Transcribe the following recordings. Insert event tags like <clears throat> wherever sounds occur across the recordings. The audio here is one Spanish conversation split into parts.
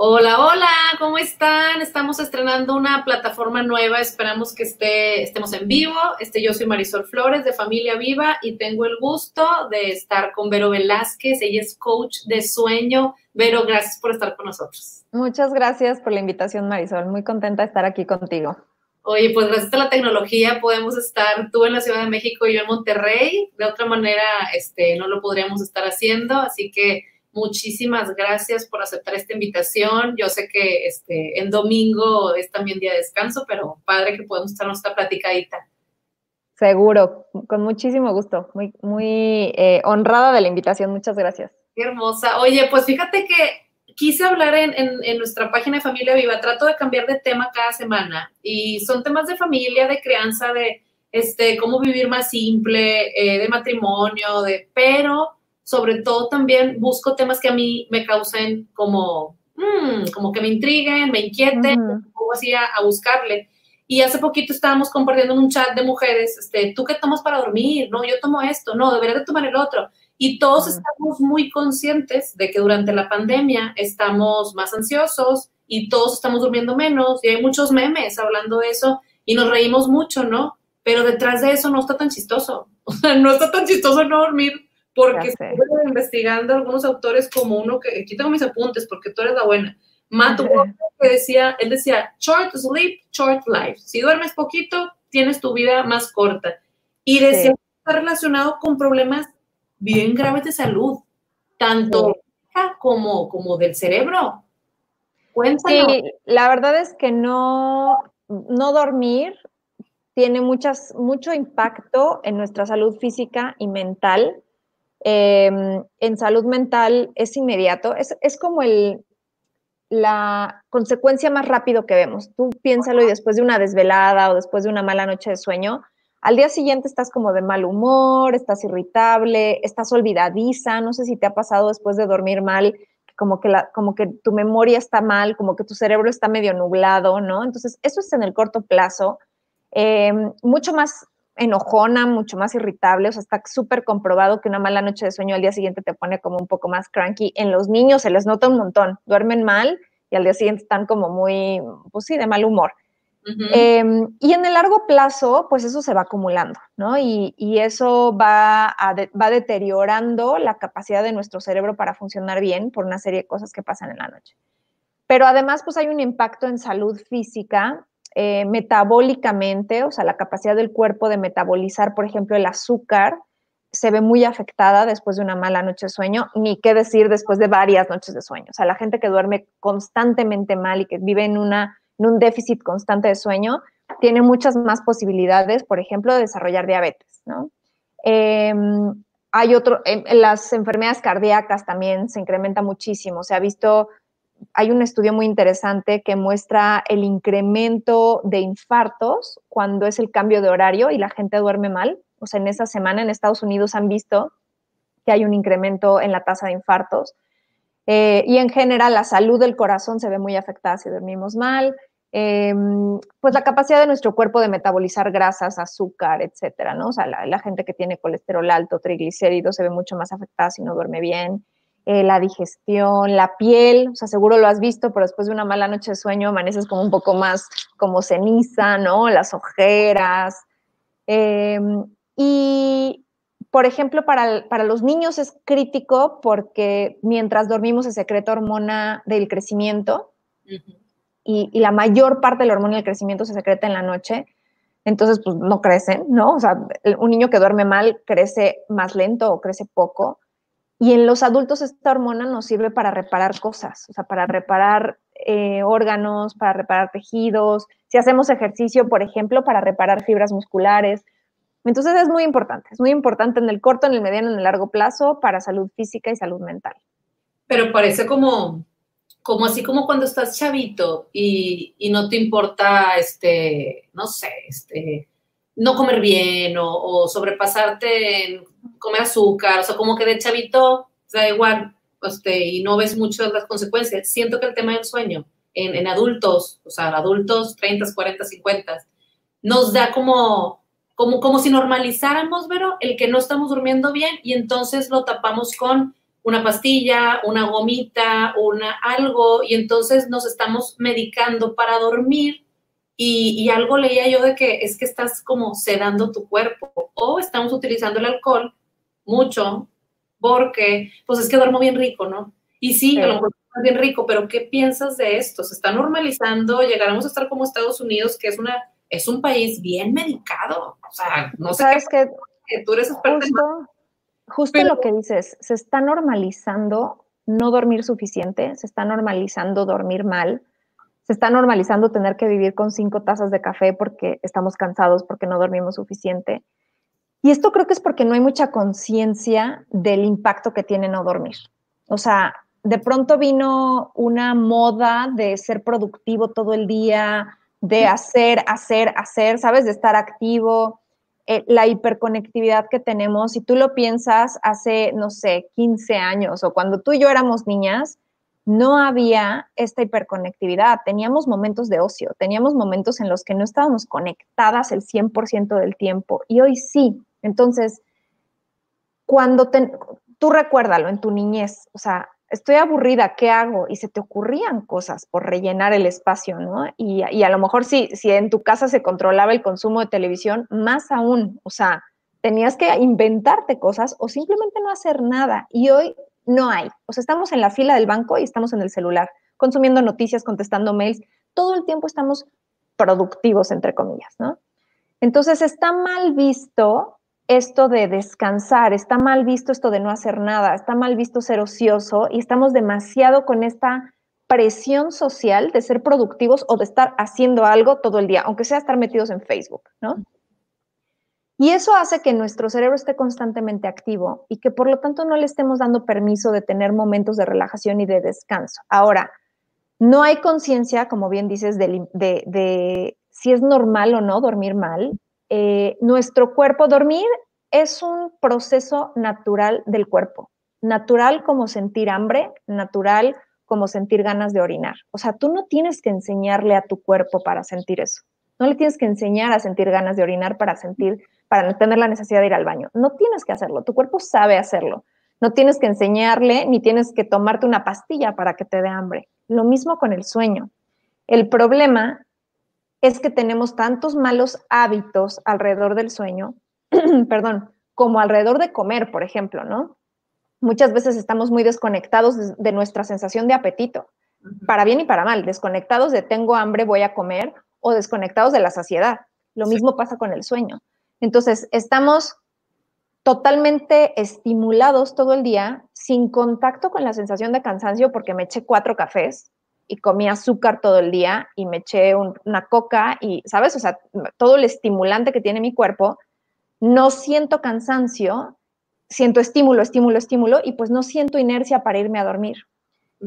Hola, hola, ¿cómo están? Estamos estrenando una plataforma nueva, esperamos que esté, estemos en vivo. Este, yo soy Marisol Flores de Familia Viva y tengo el gusto de estar con Vero Velázquez, ella es coach de sueño. Vero, gracias por estar con nosotros. Muchas gracias por la invitación, Marisol, muy contenta de estar aquí contigo. Oye, pues gracias a la tecnología podemos estar tú en la Ciudad de México y yo en Monterrey. De otra manera, este, no lo podríamos estar haciendo, así que Muchísimas gracias por aceptar esta invitación. Yo sé que este, en domingo es también día de descanso, pero padre que podemos estar nuestra platicadita. Seguro, con muchísimo gusto. Muy, muy eh, honrada de la invitación. Muchas gracias. Qué hermosa. Oye, pues fíjate que quise hablar en, en, nuestra página de Familia Viva. Trato de cambiar de tema cada semana y son temas de familia, de crianza, de este, cómo vivir más simple, eh, de matrimonio, de, pero sobre todo también busco temas que a mí me causen como, mm, como que me intriguen, me inquieten, uh así a, buscarle. Y hace poquito estábamos compartiendo en un chat de mujeres, este, ¿tú qué tomas para dormir? No, yo tomo esto, no, deberías de tomar el otro. Y todos estamos muy conscientes de que durante la pandemia estamos más ansiosos y todos estamos durmiendo menos y hay muchos memes hablando de eso y nos reímos mucho, ¿no? Pero detrás de eso no está tan chistoso. <laughs> O sea, no está tan chistoso no dormir porque estoy investigando algunos autores como uno que, aquí tengo mis apuntes porque tú eres la buena, Matt que decía, él decía, short sleep, short life. Si duermes poquito, tienes tu vida más corta. Y decía que está relacionado con problemas bien graves de salud, tanto como, como del cerebro. Cuéntanos. Sí, la verdad es que no, no dormir tiene muchas, mucho impacto en nuestra salud física y mental. Em, en salud mental es inmediato, es, como el, la consecuencia más rápido que vemos. Tú piénsalo y después de una desvelada o después de una mala noche de sueño, al día siguiente estás como de mal humor, estás irritable, estás olvidadiza, no sé si te ha pasado después de dormir mal, como que, la, como que tu memoria está mal, como que tu cerebro está medio nublado, ¿no? Entonces, eso es en el corto plazo. Em, mucho más enojona, mucho más irritable, o sea, está súper comprobado que una mala noche de sueño al día siguiente te pone como un poco más cranky. En los niños se les nota un montón, duermen mal y al día siguiente están como muy, pues sí, de mal humor. Em, y en el largo plazo, pues eso se va acumulando, ¿no? Y, eso va, va deteriorando la capacidad de nuestro cerebro para funcionar bien por una serie de cosas que pasan en la noche. Pero además, pues hay un impacto en salud física eh, metabólicamente, o sea, la capacidad del cuerpo de metabolizar, por ejemplo, el azúcar, se ve muy afectada después de una mala noche de sueño, ni qué decir después de varias noches de sueño. O sea, la gente que duerme constantemente mal y que vive en, una, en un déficit constante de sueño, tiene muchas más posibilidades, por ejemplo, de desarrollar diabetes, ¿no? Em, hay otro, las enfermedades cardíacas también se incrementa muchísimo. Se ha visto hay un estudio muy interesante que muestra el incremento de infartos cuando es el cambio de horario y la gente duerme mal. O sea, en esa semana en Estados Unidos han visto que hay un incremento en la tasa de infartos. Eh, y en general la salud del corazón se ve muy afectada si dormimos mal. Em, pues la capacidad de nuestro cuerpo de metabolizar grasas, azúcar, etcétera, ¿no? O sea, la, la gente que tiene colesterol alto, triglicéridos, se ve mucho más afectada si no duerme bien. Eh, la digestión, la piel, o sea, seguro lo has visto, pero después de una mala noche de sueño amaneces como un poco más como ceniza, ¿no? Las ojeras. Em, y, por ejemplo, para, los niños es crítico porque mientras dormimos se secreta hormona del crecimiento y, y, la mayor parte de la hormona del crecimiento se secreta en la noche. Entonces, pues no crecen, ¿no? O sea, un niño que duerme mal crece más lento o crece poco. Y en los adultos esta hormona nos sirve para reparar cosas, o sea, para reparar eh, órganos, para reparar tejidos. Si hacemos ejercicio, por ejemplo, para reparar fibras musculares. Entonces es muy importante, es muy importante en el corto, en el mediano, en el largo plazo para salud física y salud mental. Pero parece como, como así como cuando estás chavito y, no te importa, este, no sé, este, no comer bien o, o sobrepasarte en comer azúcar, o sea, como que de chavito, da igual, este, y no ves mucho las consecuencias. Siento que el tema del sueño en, en adultos, o sea, adultos 30, 40, 50, nos da como, como, como si normalizáramos, pero el que no estamos durmiendo bien y entonces lo tapamos con una pastilla, una gomita, una algo, y entonces nos estamos medicando para dormir. Y, y, algo leía yo de que es que estás como sedando tu cuerpo o estamos utilizando el alcohol mucho porque pues es que duermo bien rico, ¿no? Y sí, a lo mejor bien rico, pero ¿qué piensas de esto? Se está normalizando, llegaremos a estar como Estados Unidos, que es una es un país bien medicado. O sea, no sé ¿Sabes qué, que tú eres Justo, justo lo que dices, se está normalizando no dormir suficiente, se está normalizando dormir mal, se está normalizando tener que vivir con cinco tazas de café porque estamos cansados, porque no dormimos suficiente. Y esto creo que es porque no hay mucha conciencia del impacto que tiene no dormir. O sea, de pronto vino una moda de ser productivo todo el día, de hacer, hacer, hacer, ¿sabes? De estar activo, eh, la hiperconectividad que tenemos. Si tú lo piensas hace, no sé, 15 años o cuando tú y yo éramos niñas, no había esta hiperconectividad. Teníamos momentos de ocio, teníamos momentos en los que no estábamos conectadas el 100% del tiempo y hoy sí. Entonces, cuando tú recuérdalo en tu niñez, o sea, estoy aburrida, ¿qué hago? Y se te ocurrían cosas por rellenar el espacio, ¿no? Y, a lo mejor si, si en tu casa se controlaba el consumo de televisión, más aún, o sea, tenías que inventarte cosas o simplemente no hacer nada. Y hoy no hay. O sea, estamos en la fila del banco y estamos en el celular, consumiendo noticias, contestando mails. Todo el tiempo estamos productivos, entre comillas, ¿no? Entonces está mal visto esto de descansar, está mal visto esto de no hacer nada, está mal visto ser ocioso y estamos demasiado con esta presión social de ser productivos o de estar haciendo algo todo el día, aunque sea estar metidos en Facebook, ¿no? Y eso hace que nuestro cerebro esté constantemente activo y que por lo tanto no le estemos dando permiso de tener momentos de relajación y de descanso. Ahora, no hay conciencia, como bien dices, de, si es normal o no dormir mal. Eh, nuestro cuerpo, dormir es un proceso natural del cuerpo, natural como sentir hambre, natural como sentir ganas de orinar. O sea, tú no tienes que enseñarle a tu cuerpo para sentir eso. No le tienes que enseñar a sentir ganas de orinar para sentir, para tener la necesidad de ir al baño. No tienes que hacerlo. Tu cuerpo sabe hacerlo. No tienes que enseñarle ni tienes que tomarte una pastilla para que te dé hambre. Lo mismo con el sueño. El problema es que tenemos tantos malos hábitos alrededor del sueño, <clears throat> perdón, como alrededor de comer, por ejemplo, ¿no? Muchas veces estamos muy desconectados de, nuestra sensación de apetito, para bien y para mal, desconectados de tengo hambre, voy a comer, o desconectados de la saciedad. Lo mismo pasa con el sueño. Entonces, estamos totalmente estimulados todo el día, sin contacto con la sensación de cansancio porque me eché cuatro cafés, y comí azúcar todo el día y me eché una coca y, ¿sabes? O sea, todo el estimulante que tiene mi cuerpo, no siento cansancio, siento estímulo, estímulo, estímulo y pues no siento inercia para irme a dormir.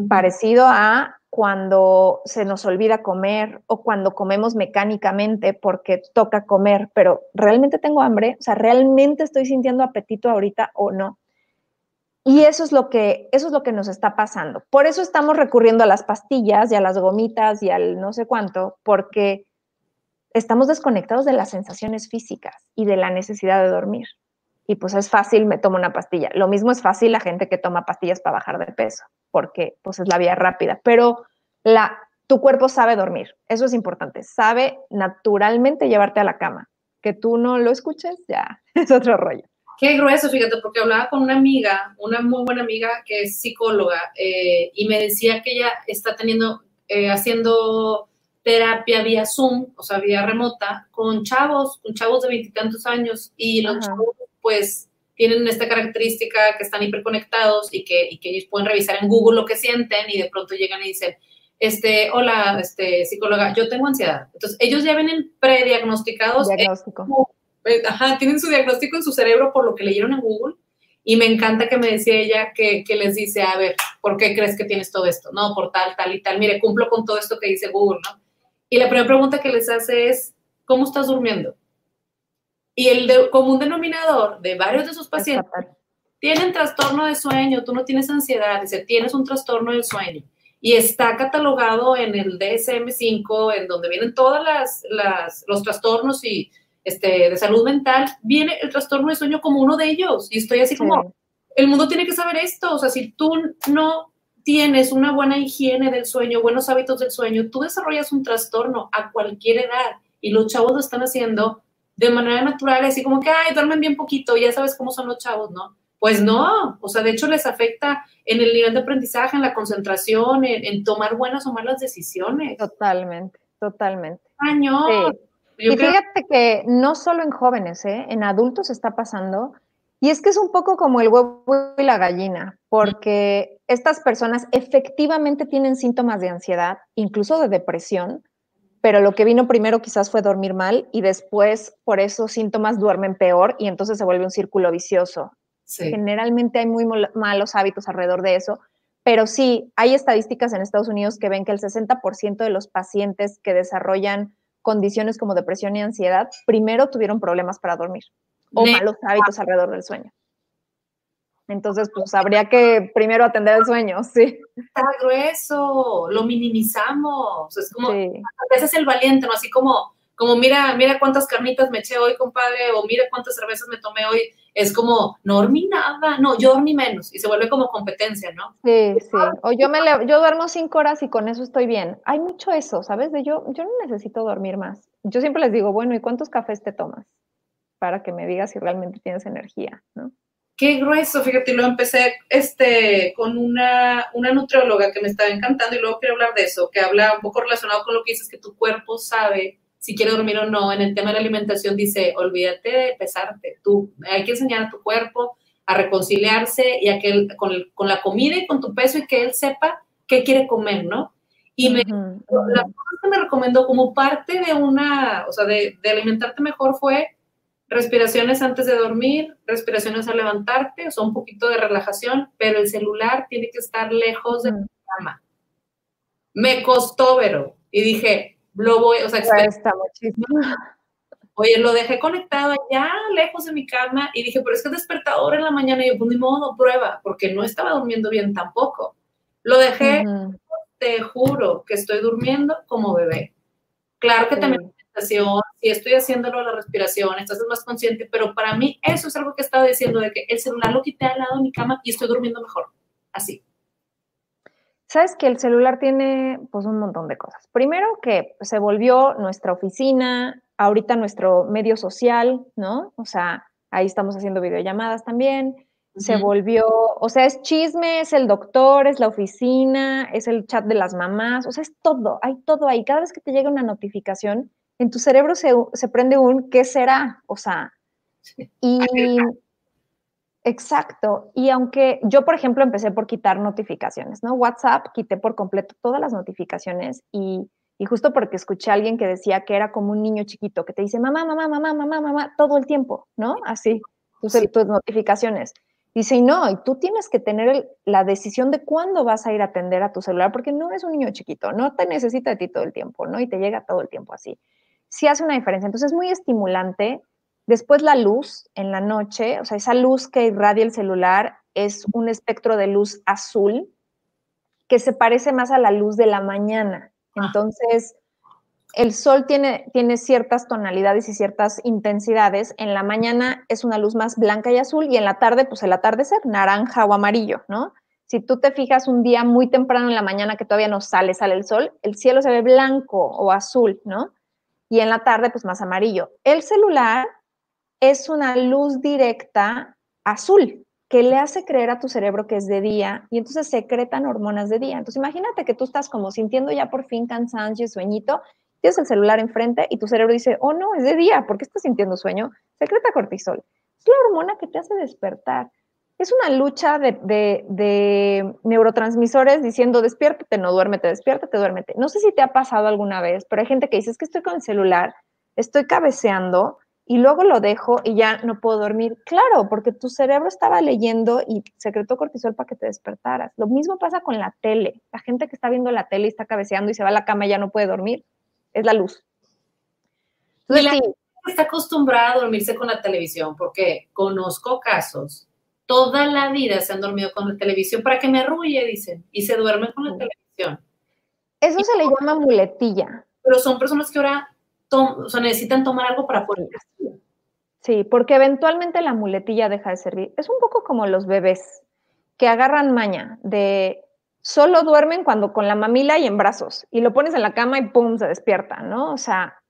Parecido a cuando se nos olvida comer o cuando comemos mecánicamente porque toca comer, pero ¿realmente tengo hambre? O sea, ¿realmente estoy sintiendo apetito ahorita o no? Y eso es lo que eso es lo que nos está pasando. Por eso estamos recurriendo a las pastillas y a las gomitas y al no sé cuánto, porque estamos desconectados de las sensaciones físicas y de la necesidad de dormir. Y pues es fácil, me tomo una pastilla. Lo mismo es fácil la gente que toma pastillas para bajar de peso, porque pues es la vía rápida, pero tu cuerpo sabe dormir. Eso es importante. Sabe naturalmente llevarte a la cama. Que tú no lo escuches, ya <laughs> es otro rollo. Qué grueso, fíjate, porque hablaba con una amiga, una muy buena amiga que es psicóloga, eh, y me decía que ella está teniendo, eh, haciendo terapia vía Zoom, o sea, vía remota, con chavos, con chavos de veintitantos años, y los chavos, pues, tienen esta característica que están hiperconectados y que, y que ellos pueden revisar en Google lo que sienten y de pronto llegan y dicen, este, hola, este, psicóloga, yo tengo ansiedad. Entonces, ellos ya vienen prediagnosticados. Diagnóstico. Eh, ajá, tienen su diagnóstico en su cerebro por lo que leyeron en Google. Y me encanta que me decía ella que, que, les dice, a ver, ¿por qué crees que tienes todo esto? No, por tal, tal y tal. Mire, cumplo con todo esto que dice Google, ¿no? Y la primera pregunta que les hace es, ¿cómo estás durmiendo? Y el común denominador de varios de esos pacientes tienen trastorno de sueño, tú no tienes ansiedad, dice, tienes un trastorno del sueño. Y está catalogado en el DSM-5, en donde vienen todos las, las, los trastornos y este, de salud mental, viene el trastorno de sueño como uno de ellos. Y estoy así como, el mundo tiene que saber esto, o sea, si tú no tienes una buena higiene del sueño, buenos hábitos del sueño, tú desarrollas un trastorno a cualquier edad y los chavos lo están haciendo de manera natural, así como que, ay, duermen bien poquito, ya sabes cómo son los chavos, ¿no? Pues no, o sea, de hecho les afecta en el nivel de aprendizaje, en la concentración, en, tomar buenas o malas decisiones. Totalmente, totalmente. Y fíjate que no solo en jóvenes, ¿eh? en adultos está pasando. Y es que es un poco como el huevo y la gallina, porque estas personas efectivamente tienen síntomas de ansiedad, incluso de depresión, pero lo que vino primero quizás fue dormir mal y después por esos síntomas duermen peor y entonces se vuelve un círculo vicioso. Generalmente hay muy malos hábitos alrededor de eso, pero sí, hay estadísticas en Estados Unidos que ven que el 60% de los pacientes que desarrollan condiciones como depresión y ansiedad primero tuvieron problemas para dormir o malos hábitos alrededor del sueño. Entonces, pues habría que primero atender el sueño, <laughs> sí. Está grueso, lo minimizamos. Es como, sí. a veces el valiente, ¿no? Así como, como mira, mira cuántas carnitas me eché hoy, compadre, o mira cuántas cervezas me tomé hoy. Es como, no dormí nada, no, yo dormí menos. Y se vuelve como competencia, ¿no? Sí, sí. O yo me yo duermo cinco horas y con eso estoy bien. Hay mucho eso, ¿sabes? De yo, yo no necesito dormir más. Yo siempre les digo, bueno, ¿y cuántos cafés te tomas? Para que me digas si realmente tienes energía, ¿no? Qué grueso, fíjate, lo empecé este, con una, una nutrióloga que me estaba encantando y luego quiero hablar de eso, que habla un poco relacionado con lo que dices, que tu cuerpo sabe si quiere dormir o no. En el tema de la alimentación dice, olvídate de pesarte, tú, hay que enseñar a tu cuerpo a reconciliarse y a que con, con, la comida y con tu peso y que él sepa qué quiere comer, ¿no? Y me, la cosa que me recomendó como parte de una, o sea, de, de alimentarte mejor fue respiraciones antes de dormir, respiraciones al levantarte, o sea, un poquito de relajación, pero el celular tiene que estar lejos de tu cama. Me costó, pero, y dije, lo voy, o sea, está muchísimo. Oye, lo dejé conectado allá, lejos de mi cama, y dije, pero es que es despertador en la mañana, y yo, pues ni modo, prueba, porque no estaba durmiendo bien tampoco. Lo dejé, te juro que estoy durmiendo como bebé. Claro que también si estoy haciéndolo la respiración, estás más consciente, pero para mí eso es algo que estaba diciendo de que el celular lo quité al lado de mi cama y estoy durmiendo mejor, así. Sabes que el celular tiene pues un montón de cosas. Primero que se volvió nuestra oficina, ahorita nuestro medio social, ¿no? O sea, ahí estamos haciendo videollamadas también. Se volvió, o sea, es chisme, es el doctor, es la oficina, es el chat de las mamás, o sea, es todo, hay todo ahí. Cada vez que te llega una notificación, en tu cerebro se, prende un ¿qué será? O sea, y... Exacto. Y aunque yo, por ejemplo, empecé por quitar notificaciones, ¿no? WhatsApp quité por completo todas las notificaciones y, justo porque escuché a alguien que decía que era como un niño chiquito que te dice mamá, mamá, mamá, mamá, mamá, todo el tiempo, ¿no? Así, tus, tus notificaciones. Dice, y no, y tú tienes que tener la decisión de cuándo vas a ir a atender a tu celular, porque no es un niño chiquito, no te necesita de ti todo el tiempo, ¿no? Y te llega todo el tiempo así sí hace una diferencia. Entonces es muy estimulante. Después la luz en la noche, o sea, esa luz que irradia el celular es un espectro de luz azul que se parece más a la luz de la mañana. Ah. Entonces, el sol tiene, tiene ciertas tonalidades y ciertas intensidades. En la mañana es una luz más blanca y azul y en la tarde, pues el atardecer, naranja o amarillo, ¿no? Si tú te fijas un día muy temprano en la mañana que todavía no sale, sale el sol, el cielo se ve blanco o azul, ¿no? y en la tarde pues más amarillo. El celular es una luz directa azul que le hace creer a tu cerebro que es de día y entonces secretan hormonas de día. Entonces imagínate que tú estás como sintiendo ya por fin cansancio y sueñito, tienes el celular enfrente y tu cerebro dice, oh no, es de día, ¿por qué estás sintiendo sueño? Secreta cortisol. Es la hormona que te hace despertar es una lucha de, neurotransmisores diciendo despiértate, no duérmete, despiértate, duérmete. No sé si te ha pasado alguna vez, pero hay gente que dice es que estoy con el celular, estoy cabeceando y luego lo dejo y ya no puedo dormir. Claro, porque tu cerebro estaba leyendo y secretó cortisol para que te despertaras. Lo mismo pasa con la tele. La gente que está viendo la tele y está cabeceando y se va a la cama y ya no puede dormir, es la luz. Entonces, la gente está acostumbrada a dormirse con la televisión porque conozco casos toda la vida se han dormido con la televisión para que me arrulle, dicen, y se duermen con la televisión. Eso se le llama muletilla. Pero son personas que ahora necesitan tomar algo para poder. Sí, porque eventualmente la muletilla deja de servir. Es un poco como los bebés que agarran maña de solo duermen cuando con la mamila y en brazos y lo pones en la cama y pum, se despierta, ¿no? O sea,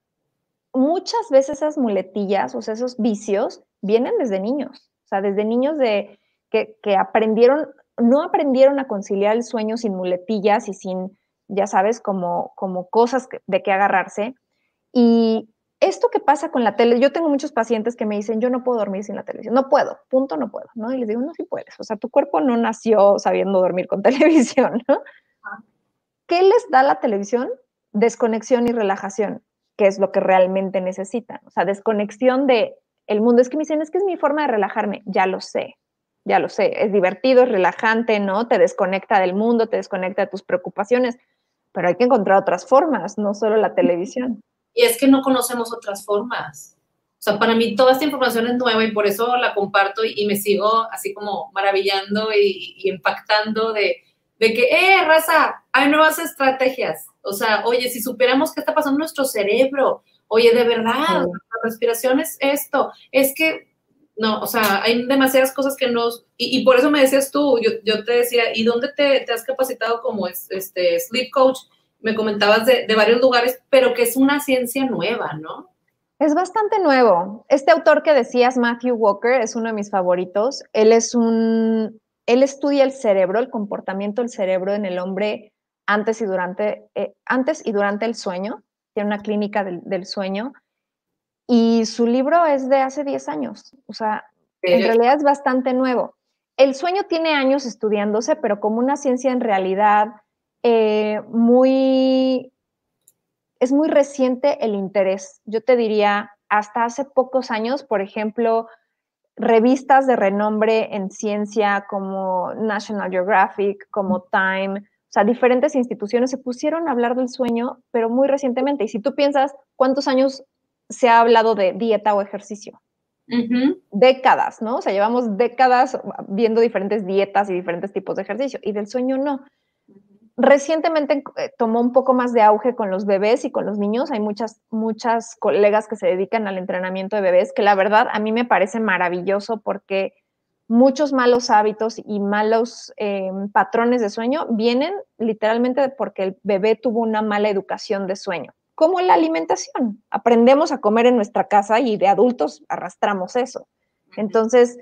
muchas veces esas muletillas, o sea, esos vicios vienen desde niños, o sea, desde niños de que, que aprendieron, no aprendieron a conciliar el sueño sin muletillas y sin, ya sabes, como, como cosas de qué agarrarse. Y esto que pasa con la tele, yo tengo muchos pacientes que me dicen, yo no puedo dormir sin la televisión, no puedo, punto, no puedo, ¿no? Y les digo, no, sí puedes, o sea, tu cuerpo no nació sabiendo dormir con <laughs> televisión, ¿no? ¿Qué les da la televisión? Desconexión y relajación, que es lo que realmente necesitan, o sea, desconexión de el mundo. Es que me dicen, es que es mi forma de relajarme, ya lo sé, ya lo sé, es divertido, es relajante, ¿no? Te desconecta del mundo, te desconecta de tus preocupaciones, pero hay que encontrar otras formas, no solo la televisión. Y es que no conocemos otras formas. O sea, para mí toda esta información es nueva y por eso la comparto y, me sigo así como maravillando y, impactando de, de, que, eh, raza, hay nuevas estrategias. O sea, oye, si supiéramos qué está pasando en nuestro cerebro, oye, de verdad, la respiración es esto, es que, no, o sea, hay demasiadas cosas que nos, y, por eso me decías tú, yo, yo te decía, ¿y dónde te, te has capacitado como este sleep coach? Me comentabas de, varios lugares, pero que es una ciencia nueva, ¿no? Es bastante nuevo. Este autor que decías, Matthew Walker, es uno de mis favoritos. Él es un, él estudia el cerebro, el comportamiento del cerebro en el hombre antes y durante, eh, antes y durante el sueño. Tiene una clínica del, del, sueño. Y su libro es de hace 10 años. O sea, en realidad es bastante nuevo. El sueño tiene años estudiándose, pero como una ciencia en realidad eh, muy, es muy reciente el interés. Yo te diría, hasta hace pocos años, por ejemplo, revistas de renombre en ciencia como National Geographic, como Time, o sea, diferentes instituciones se pusieron a hablar del sueño, pero muy recientemente. Y si tú piensas, ¿cuántos años se ha hablado de dieta o ejercicio? Décadas, ¿no? O sea, llevamos décadas viendo diferentes dietas y diferentes tipos de ejercicio, y del sueño no. Recientemente eh, tomó un poco más de auge con los bebés y con los niños. Hay muchas, muchas colegas que se dedican al entrenamiento de bebés, que la verdad a mí me parece maravilloso porque muchos malos hábitos y malos em, patrones de sueño vienen literalmente porque el bebé tuvo una mala educación de sueño, como la alimentación. Aprendemos a comer en nuestra casa y de adultos arrastramos eso. Entonces,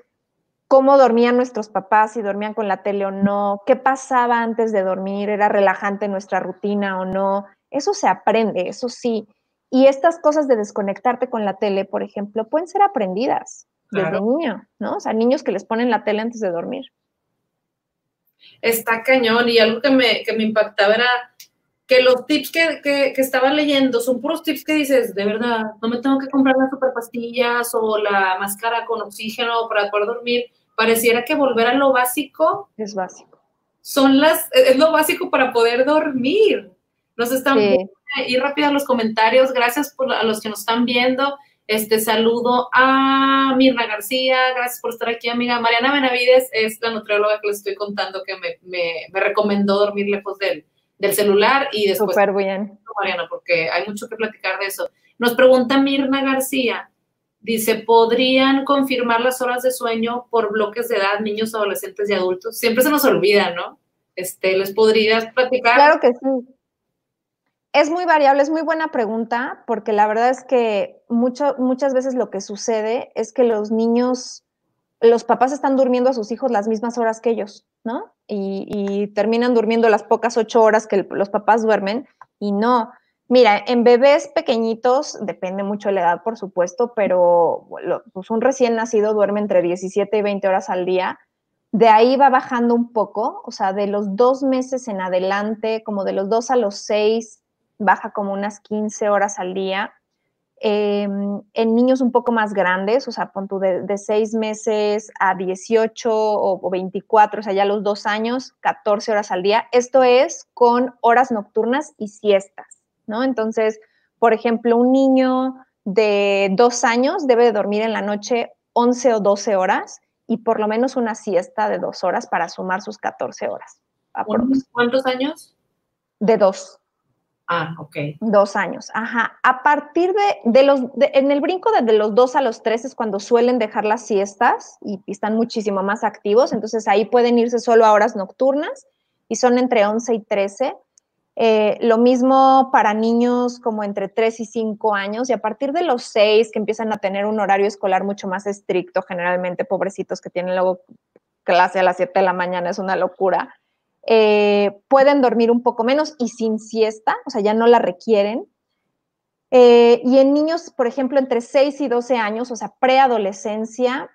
cómo dormían nuestros papás, si dormían con la tele o no, qué pasaba antes de dormir, era relajante nuestra rutina o no. Eso se aprende, eso sí. Y estas cosas de desconectarte con la tele, por ejemplo, pueden ser aprendidas desde niño, ¿no? O sea, niños que les ponen la tele antes de dormir. Está cañón y algo que me, que me impactaba era que los tips que, que, que, estaba leyendo son puros tips que dices, de verdad, no me tengo que comprar las super pastillas o la máscara con oxígeno para poder dormir pareciera que volver a lo básico es básico. Son las, es lo básico para poder dormir. Nos están viendo ir rápido a los comentarios. Gracias por, a los que nos están viendo. Este saludo a Mirna García, gracias por estar aquí, amiga. Mariana Benavides es la nutrióloga que les estoy contando que me, me, me recomendó dormir lejos del, del celular y después. Súper bien. Mariana, porque hay mucho que platicar de eso. Nos pregunta Mirna García, Dice, ¿podrían confirmar las horas de sueño por bloques de edad, niños, adolescentes y adultos? Siempre se nos olvida, ¿no? Este, ¿Les podrías platicar? Claro que sí. Es muy variable, es muy buena pregunta, porque la verdad es que mucho, muchas veces lo que sucede es que los niños, los papás están durmiendo a sus hijos las mismas horas que ellos, ¿no? Y, y terminan durmiendo las pocas ocho horas que los papás duermen, y no. Mira, en bebés pequeñitos, depende mucho de la edad, por supuesto, pero pues un recién nacido duerme entre 17 y 20 horas al día. De ahí va bajando un poco, o sea, de los dos meses en adelante, como de los dos a los seis, baja como unas 15 horas al día. Em, en niños un poco más grandes, o sea, pon tú de, de 6 meses a 18 o, o 24, o sea, ya los dos años, 14 horas al día. Esto es con horas nocturnas y siestas. ¿No? Entonces, por ejemplo, un niño de dos años debe dormir en la noche 11 o 12 horas y por lo menos una siesta de dos horas para sumar sus 14 horas. ¿Cuántos años? De dos. Ah, ok. Dos años, ajá. A partir de, de los, en el brinco de, los dos a los tres es cuando suelen dejar las siestas y, están muchísimo más activos, entonces ahí pueden irse solo a horas nocturnas y son entre 11 y 13. Eh, lo mismo para niños como entre 3 y 5 años y a partir de los 6 que empiezan a tener un horario escolar mucho más estricto, generalmente pobrecitos que tienen luego clase a las 7 de la mañana, es una locura eh, pueden dormir un poco menos y sin siesta, o sea, ya no la requieren. Eh, y en niños, por ejemplo, entre 6 y 12 años, o sea, preadolescencia,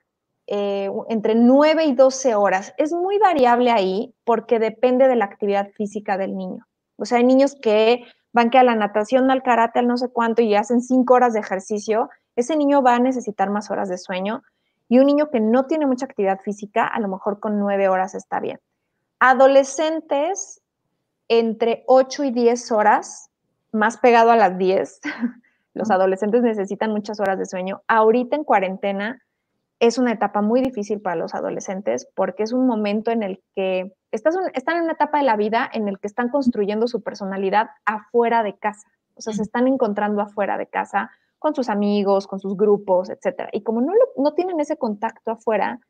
entre 9 y 12 horas. Es muy variable ahí porque depende de la actividad física del niño. O sea, hay niños que van que a la natación, al karate, al no sé cuánto y hacen 5 horas de ejercicio. Ese niño va a necesitar más horas de sueño. Y un niño que no tiene mucha actividad física, a lo mejor con 9 horas está bien. Adolescentes entre 8 y 10 horas, más pegado a las 10. <laughs> Los adolescentes necesitan muchas horas de sueño. Ahorita en cuarentena es una etapa muy difícil para los adolescentes porque es un momento en el que están en una etapa de la vida en el que están construyendo su personalidad afuera de casa. O sea, se están encontrando afuera de casa con sus amigos, con sus grupos, etc. Y como no, no tienen ese contacto afuera,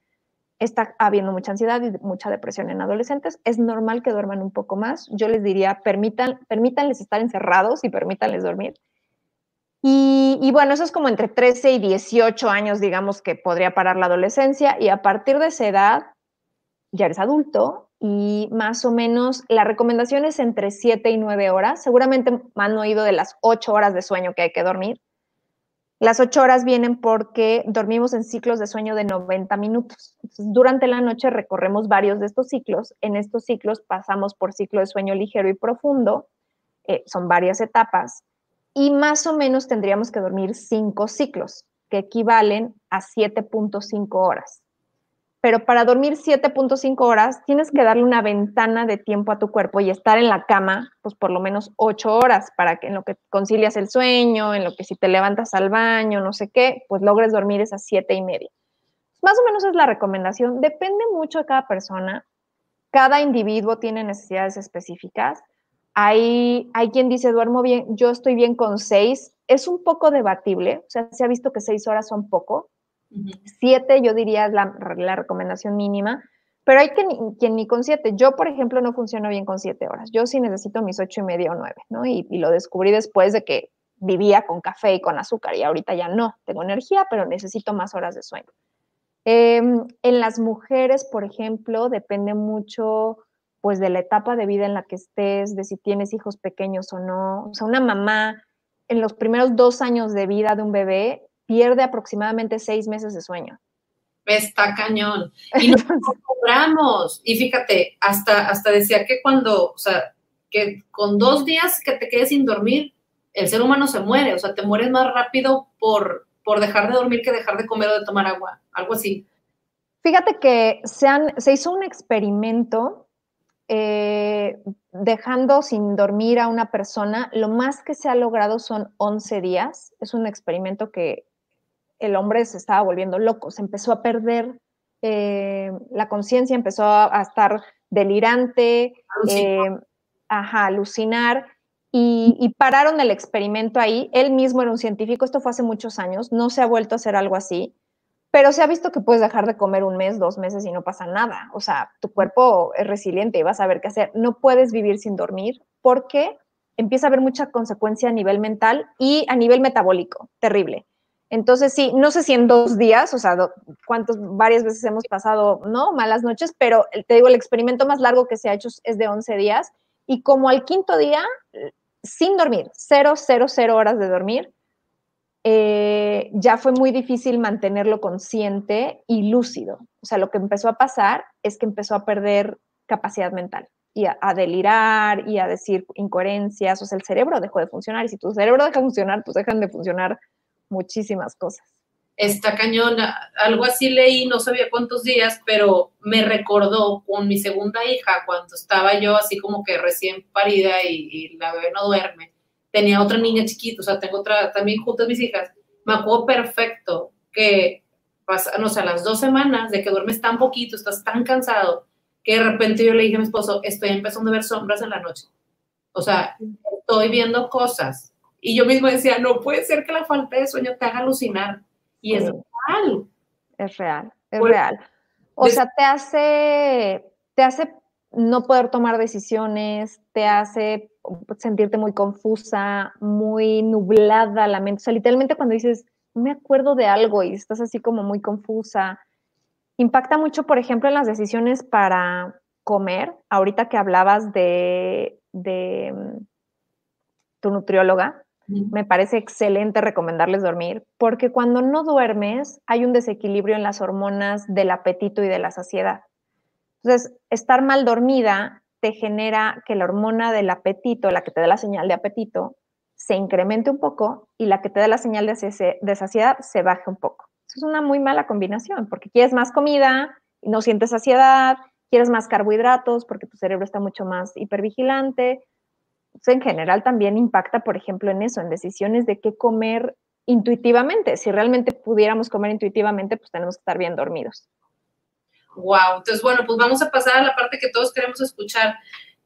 está habiendo mucha ansiedad y mucha depresión en adolescentes. Es normal que duerman un poco más. Yo les diría, permitan, permítanles estar encerrados y permítanles dormir. Y, bueno, eso es como entre 13 y 18 años, digamos, que podría parar la adolescencia. Y a partir de esa edad, ya eres adulto y más o menos la recomendación es entre 7 y 9 horas. Seguramente han oído de las 8 horas de sueño que hay que dormir. Las ocho horas vienen porque dormimos en ciclos de sueño de 90 minutos. durante la noche recorremos varios de estos ciclos. En estos ciclos pasamos por ciclo de sueño ligero y profundo. Eh, son varias etapas. Y más o menos tendríamos que dormir cinco ciclos, que equivalen a 7.5 horas pero para dormir 7.5 horas tienes que darle una ventana de tiempo a tu cuerpo y estar en la cama, pues por lo menos 8 horas, para que en lo que concilias el sueño, en lo que si te levantas al baño, no sé qué, pues logres dormir esas 7 y media. Más o menos es la recomendación, depende mucho de cada persona, cada individuo tiene necesidades específicas. Hay, hay quien dice, duermo bien, yo estoy bien con 6, es un poco debatible, o sea, se ha visto que 6 horas son poco, Siete, yo diría, es la, recomendación mínima, pero hay quien, ni con siete. Yo, por ejemplo, no funciono bien con siete horas. Yo sí necesito mis ocho y media o nueve, ¿no? Y, lo descubrí después de que vivía con café y con azúcar y ahorita ya no. Tengo energía, pero necesito más horas de sueño. Em, en las mujeres, por ejemplo, depende mucho pues de la etapa de vida en la que estés, de si tienes hijos pequeños o no. O sea, una mamá en los primeros dos años de vida de un bebé pierde aproximadamente seis meses de sueño. Está cañón. Y nos cobramos. Y fíjate, hasta, hasta decía que cuando, o sea, que con dos días que te quedes sin dormir, el ser humano se muere. O sea, te mueres más rápido por, por dejar de dormir que dejar de comer o de tomar agua. Algo así. Fíjate que se, se hizo un experimento eh, dejando sin dormir a una persona. Lo más que se ha logrado son 11 días. Es un experimento que el hombre se estaba volviendo loco, se empezó a perder eh, la conciencia, empezó a, estar delirante, eh, a alucinar. Y, pararon el experimento ahí. Él mismo era un científico, esto fue hace muchos años, no se ha vuelto a hacer algo así, pero se ha visto que puedes dejar de comer un mes, dos meses y no pasa nada. O sea, tu cuerpo es resiliente y vas a ver qué hacer. No puedes vivir sin dormir porque empieza a haber mucha consecuencia a nivel mental y a nivel metabólico, terrible. Entonces, sí, no sé si en dos días, o sea, cuántas, varias veces hemos pasado, ¿no? Malas noches, pero te digo, el experimento más largo que se ha hecho es de 11 días y como al quinto día, sin dormir, cero, cero, cero horas de dormir, eh, ya fue muy difícil mantenerlo consciente y lúcido. O sea, lo que empezó a pasar es que empezó a perder capacidad mental y a, a, delirar y a decir incoherencias. O sea, el cerebro dejó de funcionar y si tu cerebro deja de funcionar, pues dejan de funcionar muchísimas cosas. Está cañona. Algo así leí, no sabía cuántos días, pero me recordó con mi segunda hija, cuando estaba yo así como que recién parida y, la bebé no duerme. Tenía otra niña chiquita, o sea, tengo otra, también juntas mis hijas. Me acuerdo perfecto que pasan, o sea, las dos semanas de que duermes tan poquito, estás tan cansado, que de repente yo le dije a mi esposo, estoy empezando a ver sombras en la noche. O sea, estoy viendo cosas. Y yo mismo decía, no puede ser que la falta de sueño te haga alucinar. Y es real. Es real, es pues, real. O sea, te hace, te hace no poder tomar decisiones, te hace sentirte muy confusa, muy nublada la mente. O sea, literalmente cuando dices, no me acuerdo de algo y estás así como muy confusa. Impacta mucho, por ejemplo, en las decisiones para comer. Ahorita que hablabas de, de mm, tu nutrióloga, me parece excelente recomendarles dormir, porque cuando no duermes hay un desequilibrio en las hormonas del apetito y de la saciedad. Entonces, estar mal dormida te genera que la hormona del apetito, la que te da la señal de apetito, se incremente un poco y la que te da la señal de, saciedad se baje un poco. Es una muy mala combinación, porque quieres más comida no sientes saciedad, quieres más carbohidratos porque tu cerebro está mucho más hipervigilante. En general también impacta, por ejemplo, en eso, en decisiones de qué comer intuitivamente. Si realmente pudiéramos comer intuitivamente, pues tenemos que estar bien dormidos. Wow, entonces bueno, pues vamos a pasar a la parte que todos queremos escuchar.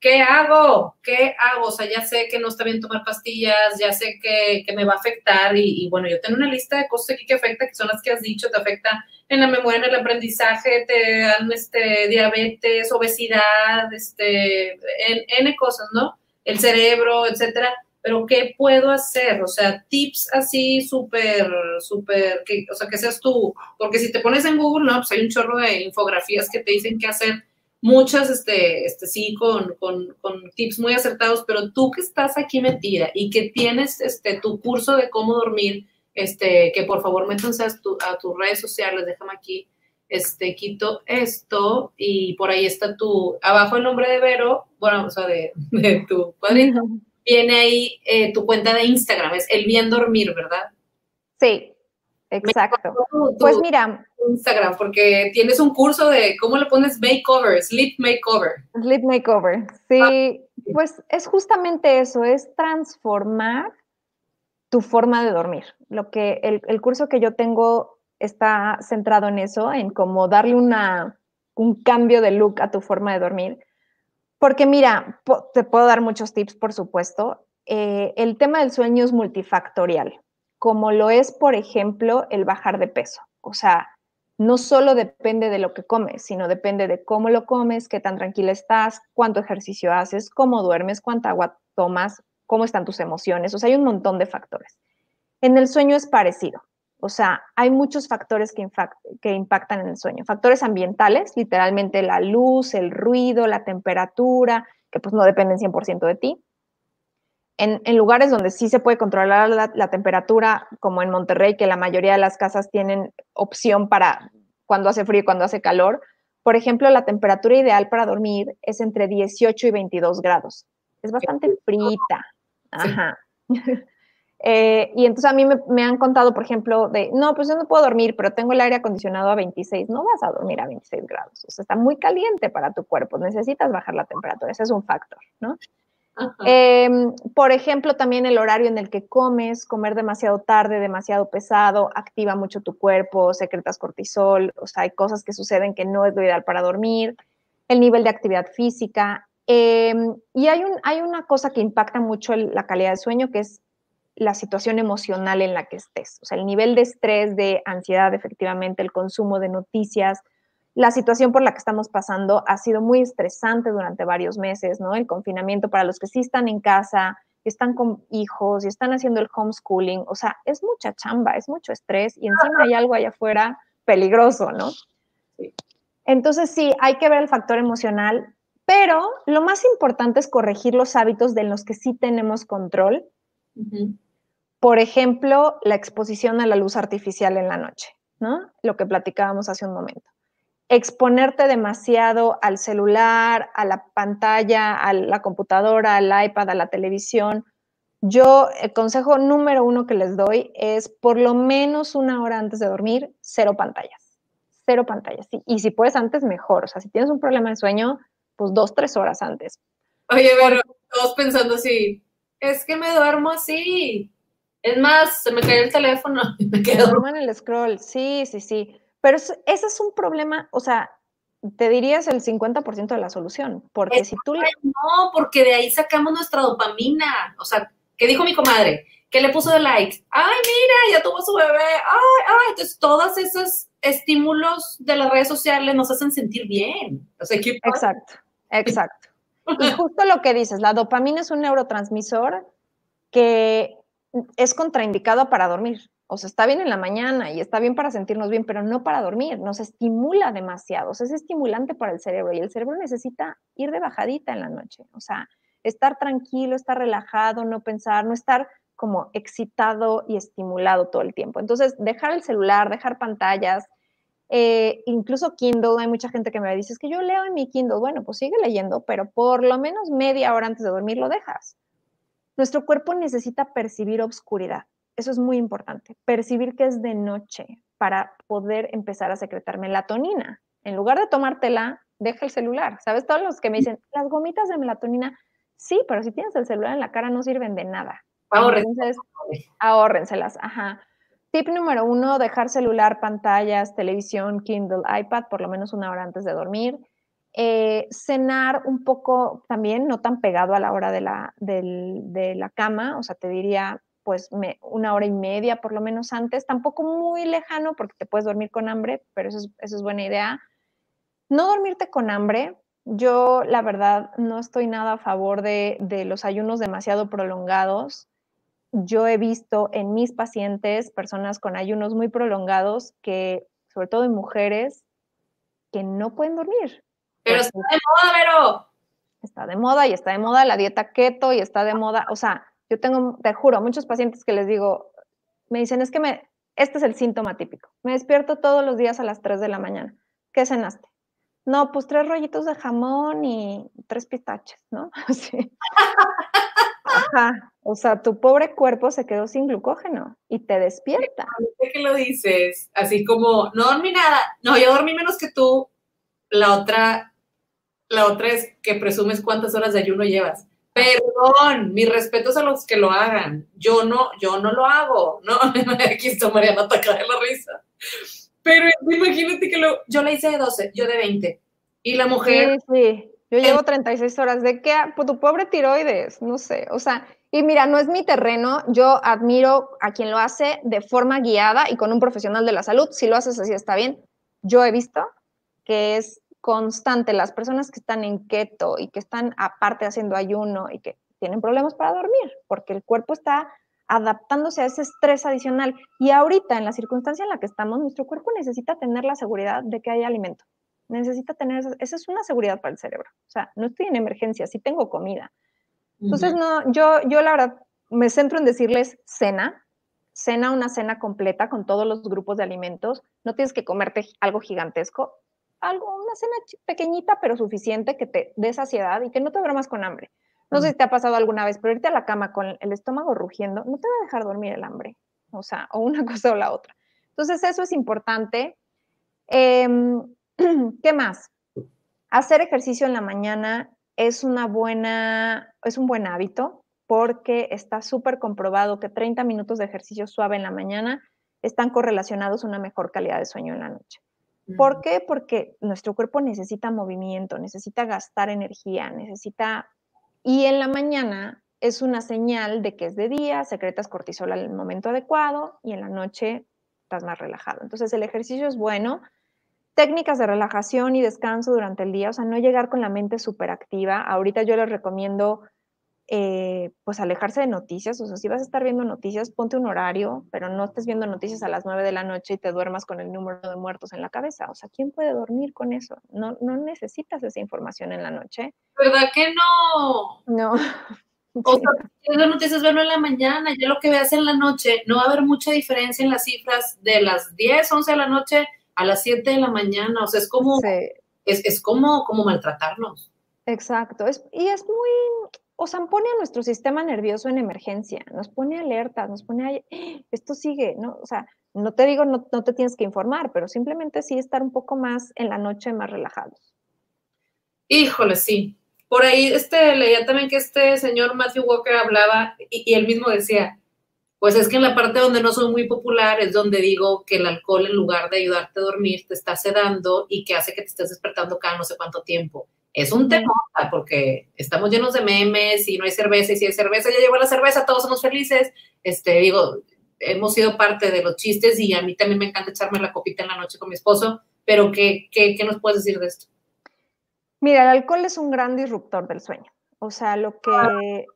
¿Qué hago? ¿Qué hago? O sea, ya sé que no está bien tomar pastillas, ya sé que, me va a afectar y, bueno, yo tengo una lista de cosas aquí que afecta, que son las que has dicho, te afecta en la memoria, en el aprendizaje, te dan este, diabetes, obesidad, este, en, N cosas, ¿no? El cerebro, etcétera. Pero ¿qué puedo hacer? O sea, tips así súper, súper, o sea, que seas tú, porque si te pones en Google, ¿no? Pues hay un chorro de infografías que te dicen qué hacer muchas, este, este sí, con, con, con, tips muy acertados, pero tú que estás aquí metida y que tienes este, tu curso de cómo dormir, este, que por favor métanse a, a tus redes sociales, déjame aquí, este, quito esto y por ahí está tu, abajo el nombre de Vero, bueno, o sea, de, <laughs> de tu cuadrito, viene ahí eh, tu cuenta de Instagram, es el bien dormir, ¿verdad? Sí, exacto. pues mira, Instagram, porque tienes un curso de cómo le pones makeover, sleep makeover. Sleep makeover, sí, ah. pues es justamente eso, es transformar tu forma de dormir. Lo que el, curso que yo tengo está centrado en eso, en cómo darle una, un cambio de look a tu forma de dormir. Porque mira, te puedo dar muchos tips, por supuesto. Eh, el tema del sueño es multifactorial, como lo es, por ejemplo, el bajar de peso. O sea, no solo depende de lo que comes, sino depende de cómo lo comes, qué tan tranquila estás, cuánto ejercicio haces, cómo duermes, cuánta agua tomas, cómo están tus emociones. O sea, hay un montón de factores. En el sueño es parecido. O sea, hay muchos factores que, que impactan en el sueño. Factores ambientales, literalmente la luz, el ruido, la temperatura, que pues no dependen 100% de ti. En, lugares donde sí se puede controlar la, temperatura, como en Monterrey, que la mayoría de las casas tienen opción para cuando hace frío y cuando hace calor. Por ejemplo, la temperatura ideal para dormir es entre 18 y 22 grados. Es bastante frita. Ajá. <laughs> Eh, y entonces a mí me, han contado, por ejemplo, de, no, pues yo no puedo dormir, pero tengo el aire acondicionado a 26. No vas a dormir a 26 grados. O sea, está muy caliente para tu cuerpo. Necesitas bajar la temperatura. Ese es un factor, ¿no? Em, por ejemplo, también el horario en el que comes, comer demasiado tarde, demasiado pesado, activa mucho tu cuerpo, secretas cortisol, o sea, hay cosas que suceden que no es lo ideal para dormir, el nivel de actividad física. Em, y hay, un, hay una cosa que impacta mucho la calidad del sueño, que es la situación emocional en la que estés, o sea, el nivel de estrés, de ansiedad, efectivamente, el consumo de noticias, la situación por la que estamos pasando ha sido muy estresante durante varios meses, ¿no? El confinamiento para los que sí están en casa, están con hijos y están haciendo el homeschooling, o sea, es mucha chamba, es mucho estrés y encima hay algo allá afuera peligroso, ¿no? Entonces sí, hay que ver el factor emocional, pero lo más importante es corregir los hábitos de los que sí tenemos control. Por ejemplo, la exposición a la luz artificial en la noche, ¿no? Lo que platicábamos hace un momento exponerte demasiado al celular, a la pantalla, a la computadora, al iPad, a la televisión. Yo, el consejo número uno que les doy es por lo menos una hora antes de dormir, cero pantallas. Cero pantallas. Y si puedes antes, mejor. O sea, si tienes un problema de sueño, pues dos, tres horas antes. Oye, pero todos pensando así, es que me duermo así. Es más, se me cae el teléfono <laughs> y me quedo. en el scroll, sí, sí, sí. Pero ese es un problema, o sea, te dirías el 50% de la solución, porque si tú le... No, porque de ahí sacamos nuestra dopamina. O sea, ¿qué dijo mi comadre? ¿Qué le puso de like? Ay, mira, ya tuvo su bebé. Ay, ay. Entonces, todos esos estímulos de las redes sociales nos hacen sentir bien. O sea, exacto, exacto. <laughs> Y justo lo que dices, la dopamina es un neurotransmisor que es contraindicado para dormir. O sea, está bien en la mañana y está bien para sentirnos bien, pero no para dormir. Nos estimula demasiado. O sea, es estimulante para el cerebro y el cerebro necesita ir de bajadita en la noche. O sea, estar tranquilo, estar relajado, no pensar, no estar como excitado y estimulado todo el tiempo. Entonces, dejar el celular, dejar pantallas, eh, incluso Kindle, hay mucha gente que me dice, es que yo leo en mi Kindle. Bueno, pues sigue leyendo, pero por lo menos media hora antes de dormir lo dejas. Nuestro cuerpo necesita percibir obscuridad. Eso es muy importante. Percibir que es de noche para poder empezar a secretar melatonina. En lugar de tomártela, deja el celular. ¿Sabes? Todos los que me dicen, las gomitas de melatonina, sí, pero si tienes el celular en la cara no sirven de nada. Entonces, ahórrenselas. Ajá. Tip número uno, dejar celular, pantallas, televisión, Kindle, iPad por lo menos una hora antes de dormir. Eh, cenar un poco también, no tan pegado a la hora de la, de la cama, o sea, te diría pues una hora y media por lo menos antes, tampoco muy lejano porque te puedes dormir con hambre, pero eso es, buena idea. No dormirte con hambre, yo la verdad no estoy nada a favor de, de los ayunos demasiado prolongados. Yo he visto en mis pacientes personas con ayunos muy prolongados que, sobre todo en mujeres, que no pueden dormir. Pero está de moda, Vero. Está de moda y está de moda la dieta keto y está de moda, o sea, yo tengo, te juro, muchos pacientes que les digo, me dicen, es que me, este es el síntoma típico. Me despierto todos los días a las 3 de la mañana. ¿Qué cenaste? No, pues tres rollitos de jamón y tres pistaches, ¿no? <laughs> Así. Ajá. O sea, tu pobre cuerpo se quedó sin glucógeno y te despierta. ¿Qué que lo dices? Así como, no dormí nada. No, yo dormí menos que tú. La otra, la otra es que presumes cuántas horas de ayuno llevas. Perdón, mis respetos a los que lo hagan. Yo no, yo no lo hago. No, <laughs> aquí está Mariana atacada de la risa. Pero imagínate que lo, yo la hice de 12, yo de 20. Y la mujer. Sí, sí. Yo llevo 36 horas. ¿De qué? Pues tu pobre tiroides, no sé. O sea, y mira, no es mi terreno. Yo admiro a quien lo hace de forma guiada y con un profesional de la salud. Si lo haces así, está bien. Yo he visto que es constante, las personas que están en keto y que están aparte haciendo ayuno y que tienen problemas para dormir, porque el cuerpo está adaptándose a ese estrés adicional. Y ahorita, en la circunstancia en la que estamos, nuestro cuerpo necesita tener la seguridad de que hay alimento. Necesita tener, esa es una seguridad para el cerebro. O sea, no estoy en emergencia, sí tengo comida. Entonces, no, yo, yo la verdad me centro en decirles cena, cena una cena completa con todos los grupos de alimentos. No tienes que comerte algo gigantesco, algo, una cena pequeñita pero suficiente que te dé saciedad y que no te duermas con hambre. No sé si te ha pasado alguna vez, pero irte a la cama con el estómago rugiendo no te va a dejar dormir el hambre, o sea, o una <laughs> cosa o la otra. Entonces, eso es importante. Em, <clears throat> ¿Qué más? Hacer ejercicio en la mañana es, una buena, es un buen hábito porque está súper comprobado que 30 minutos de ejercicio suave en la mañana están correlacionados a una mejor calidad de sueño en la noche. ¿Por qué? Porque nuestro cuerpo necesita movimiento, necesita gastar energía, necesita... Y en la mañana es una señal de que es de día, secretas cortisol al momento adecuado y en la noche estás más relajado. Entonces el ejercicio es bueno. Técnicas de relajación y descanso durante el día, o sea, no llegar con la mente súper activa. Ahorita yo les recomiendo eh, pues alejarse de noticias, o sea, si vas a estar viendo noticias, ponte un horario, pero no estés viendo noticias a las 9 de la noche y te duermas con el número de muertos en la cabeza, o sea, ¿quién puede dormir con eso? No, no necesitas esa información en la noche. ¿Verdad que no? No. O <laughs> sea, si las noticias verlo en la mañana, ya lo que veas en la noche, no va a haber mucha diferencia en las cifras de las 10, 11 de la noche a las 7 de la mañana, o sea, es como, es, es, como, como maltratarnos. Exacto, es, y es muy, o sea, pone a nuestro sistema nervioso en emergencia, nos pone alerta, nos pone, a, esto sigue, ¿no? O sea, no te digo, no, te tienes que informar, pero simplemente sí estar un poco más en la noche más relajados. Híjole, sí. Por ahí este, leía también que este señor Matthew Walker hablaba y, él mismo decía, Pues es que en la parte donde no soy muy popular es donde digo que el alcohol en lugar de ayudarte a dormir te está sedando y que hace que te estés despertando cada no sé cuánto tiempo. Es un tema porque estamos llenos de memes y no hay cerveza y si hay cerveza ya llegó la cerveza, todos somos felices. Este, digo, hemos sido parte de los chistes y a mí también me encanta echarme la copita en la noche con mi esposo, pero ¿qué, qué, qué nos puedes decir de esto? Mira, el alcohol es un gran disruptor del sueño. O sea, lo que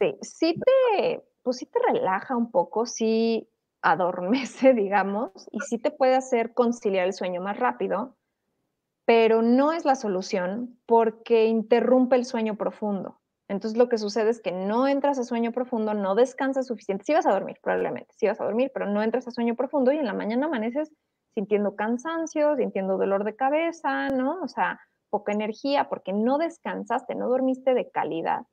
sí, sí te pues sí te relaja un poco, sí adormece, <laughs> digamos, y sí te puede hacer conciliar el sueño más rápido, pero no es la solución porque interrumpe el sueño profundo. Entonces lo que sucede es que no entras a sueño profundo, no descansas suficiente. Sí vas a dormir, probablemente, sí vas a dormir, pero no entras a sueño profundo y en la mañana amaneces sintiendo cansancio, sintiendo dolor de cabeza, ¿no? O sea, poca energía porque no descansaste, no dormiste de calidad.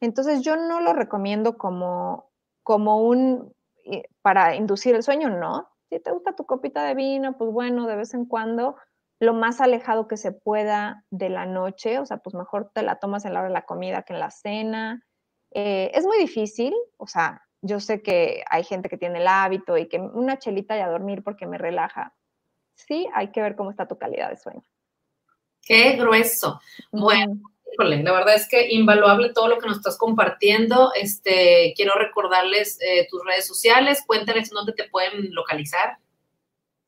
Entonces yo no lo recomiendo como, como un, eh, para inducir el sueño, no. Si te gusta tu copita de vino, pues bueno, de vez en cuando, lo más alejado que se pueda de la noche, o sea, pues mejor te la tomas en la hora de la comida que en la cena. Eh, es muy difícil, o sea, yo sé que hay gente que tiene el hábito y que una chelita y a dormir porque me relaja. Sí, hay que ver cómo está tu calidad de sueño. Qué grueso. Bueno, la verdad es que invaluable todo lo que nos estás compartiendo. Este, quiero recordarles eh, tus redes sociales, cuéntales dónde te pueden localizar.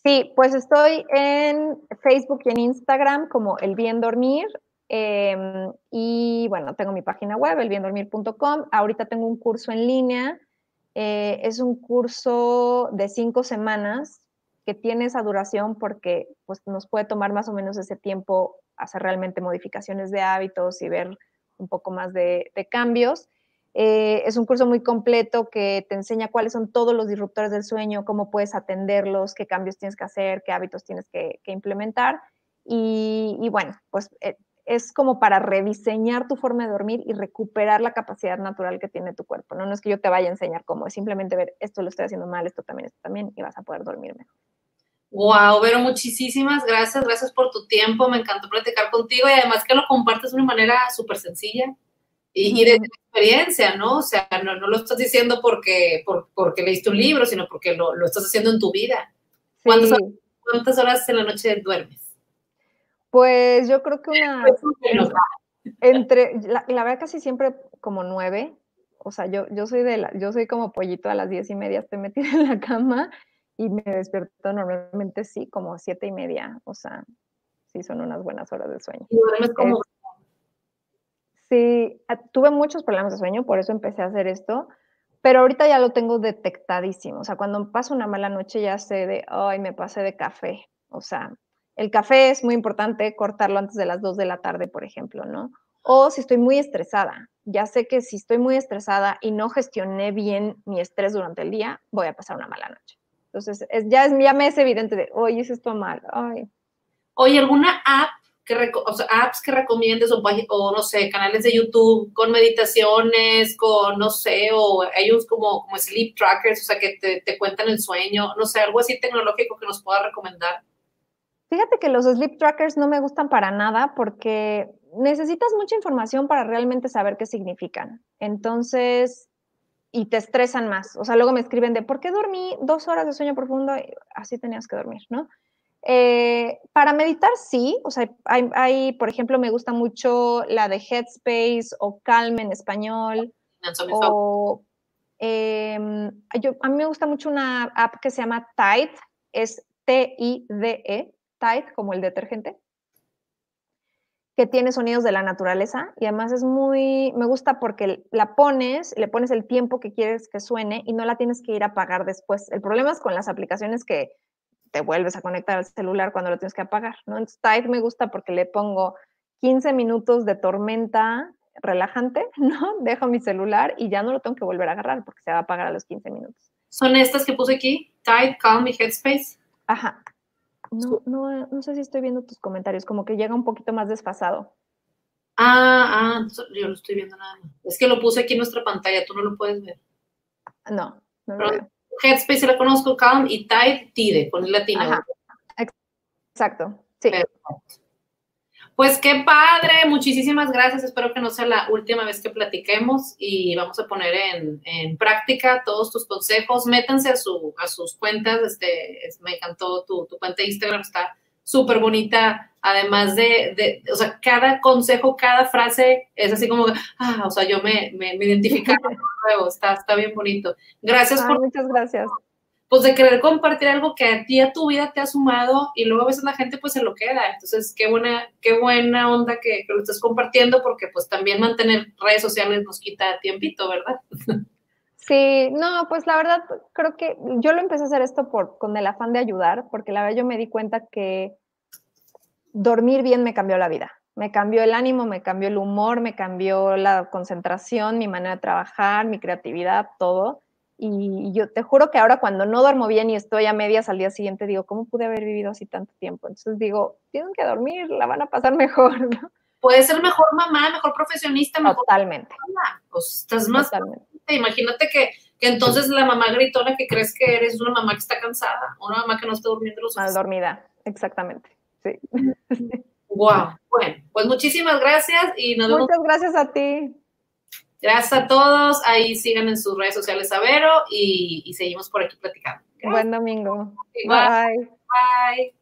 Sí, pues estoy en Facebook y en Instagram como El Bien Dormir. Em, y bueno, tengo mi página web, elbiendormir.com. Ahorita tengo un curso en línea. Eh, es un curso de cinco semanas que tiene esa duración porque pues, nos puede tomar más o menos ese tiempo hacer realmente modificaciones de hábitos y ver un poco más de, cambios. Eh, es un curso muy completo que te enseña cuáles son todos los disruptores del sueño, cómo puedes atenderlos, qué cambios tienes que hacer, qué hábitos tienes que, implementar. Y, bueno, pues eh, es como para rediseñar tu forma de dormir y recuperar la capacidad natural que tiene tu cuerpo. ¿no? no es que yo te vaya a enseñar cómo, es simplemente ver esto lo estoy haciendo mal, esto también, esto también, y vas a poder dormir mejor. Wow, Vero, muchísimas gracias, gracias por tu tiempo, me encantó platicar contigo y además que lo compartes de una manera súper sencilla y, de experiencia, ¿no? O sea, no, lo estás diciendo porque, porque leíste un libro, sino porque lo, estás haciendo en tu vida. ¿Cuántas, horas, en la noche duermes? Pues yo creo que una... <laughs> Entre, la, la verdad casi siempre como nueve, o sea, yo, yo soy de la, yo soy como pollito a las diez y media, estoy metida en la cama y me despierto normalmente sí, como siete y media, o sea, sí son unas buenas horas de sueño. ¿Y duermes como? Sí, tuve muchos problemas de sueño, por eso empecé a hacer esto, pero ahorita ya lo tengo detectadísimo, o sea, cuando paso una mala noche ya sé de, ay, me pasé de café, o sea, el café es muy importante cortarlo antes de las dos de la tarde, por ejemplo, ¿no? O si estoy muy estresada, ya sé que si estoy muy estresada y no gestioné bien mi estrés durante el día, voy a pasar una mala noche. Entonces, ya, es, ya me es evidente de, oye, eso está mal. Ay. Oye, ¿alguna app que, o sea, apps que recomiendes o, o, no sé, canales de YouTube con meditaciones, con, no sé, o hay unos como, como sleep trackers, o sea, que te, te cuentan el sueño, no sé, algo así tecnológico que nos pueda recomendar? Fíjate que los sleep trackers no me gustan para nada porque necesitas mucha información para realmente saber qué significan. Entonces, y te estresan más. O sea, luego me escriben de, ¿por qué dormí dos horas de sueño profundo? así tenías que dormir, ¿no? Eh, para meditar, sí. O sea, hay, por ejemplo, me gusta mucho la de Headspace o Calm en español. O, em, yo, a mí me gusta mucho una app que se llama Tide, es T-I-D-E, Tide, como el detergente que tiene sonidos de la naturaleza y además es muy, me gusta porque la pones, le pones el tiempo que quieres que suene y no la tienes que ir a apagar después. El problema es con las aplicaciones que te vuelves a conectar al celular cuando lo tienes que apagar, ¿no? Entonces Tide me gusta porque le pongo 15 minutos de tormenta relajante, <laughs> ¿no? Dejo mi celular y ya no lo tengo que volver a agarrar porque se va a apagar a los 15 minutos. ¿Son estas que puse aquí? Tide, Calm y Headspace. Ajá, no, no, no sé si estoy viendo tus comentarios, como que llega un poquito más desfasado. Ah, ah, yo lo estoy viendo nada más. Es que lo puse aquí en nuestra pantalla, tú no lo puedes ver. No, no lo veo. Headspace la conozco, Calm y Tide, Tide, con el latino. Exacto, sí. Pues qué padre, muchísimas gracias. Espero que no sea la última vez que platiquemos y vamos a poner en, práctica todos tus consejos. Métanse a, su, a sus cuentas. Este, me encantó tu, tu cuenta de Instagram, está súper bonita. Además de, de, o sea, cada consejo, cada frase es así como, ah, o sea, yo me, me, me identificaba nuevo, está, está bien bonito. Gracias por. Muchas gracias pues de querer compartir algo que a ti a tu vida te ha sumado y luego a veces la gente pues se lo queda. Entonces, qué buena, qué buena onda que, lo estés compartiendo porque pues también mantener redes sociales nos quita tiempito, ¿verdad? Sí, no, pues la verdad creo que yo lo empecé a hacer esto por, con el afán de ayudar, porque la verdad yo me di cuenta que dormir bien me cambió la vida. Me cambió el ánimo, me cambió el humor, me cambió la concentración, mi manera de trabajar, mi creatividad, todo. Y yo te juro que ahora cuando no duermo bien y estoy a medias al día siguiente, digo, ¿cómo pude haber vivido así tanto tiempo? Entonces digo, tienen que dormir, la van a pasar <laughs> mejor, ¿no? Puede ser mejor mamá, mejor profesionista, mejor Totalmente. Pues estás más... Totalmente. Imagínate que, que, entonces la mamá gritona que crees que eres una mamá que está cansada, una mamá que no está durmiendo los Mal dormida, exactamente, sí. <laughs> Wow. Bueno, pues muchísimas gracias y nos vemos. Muchas gracias a ti. Gracias a todos. Ahí sigan en sus redes sociales a Vero y, seguimos por aquí platicando. Buen domingo. Bye. Bye.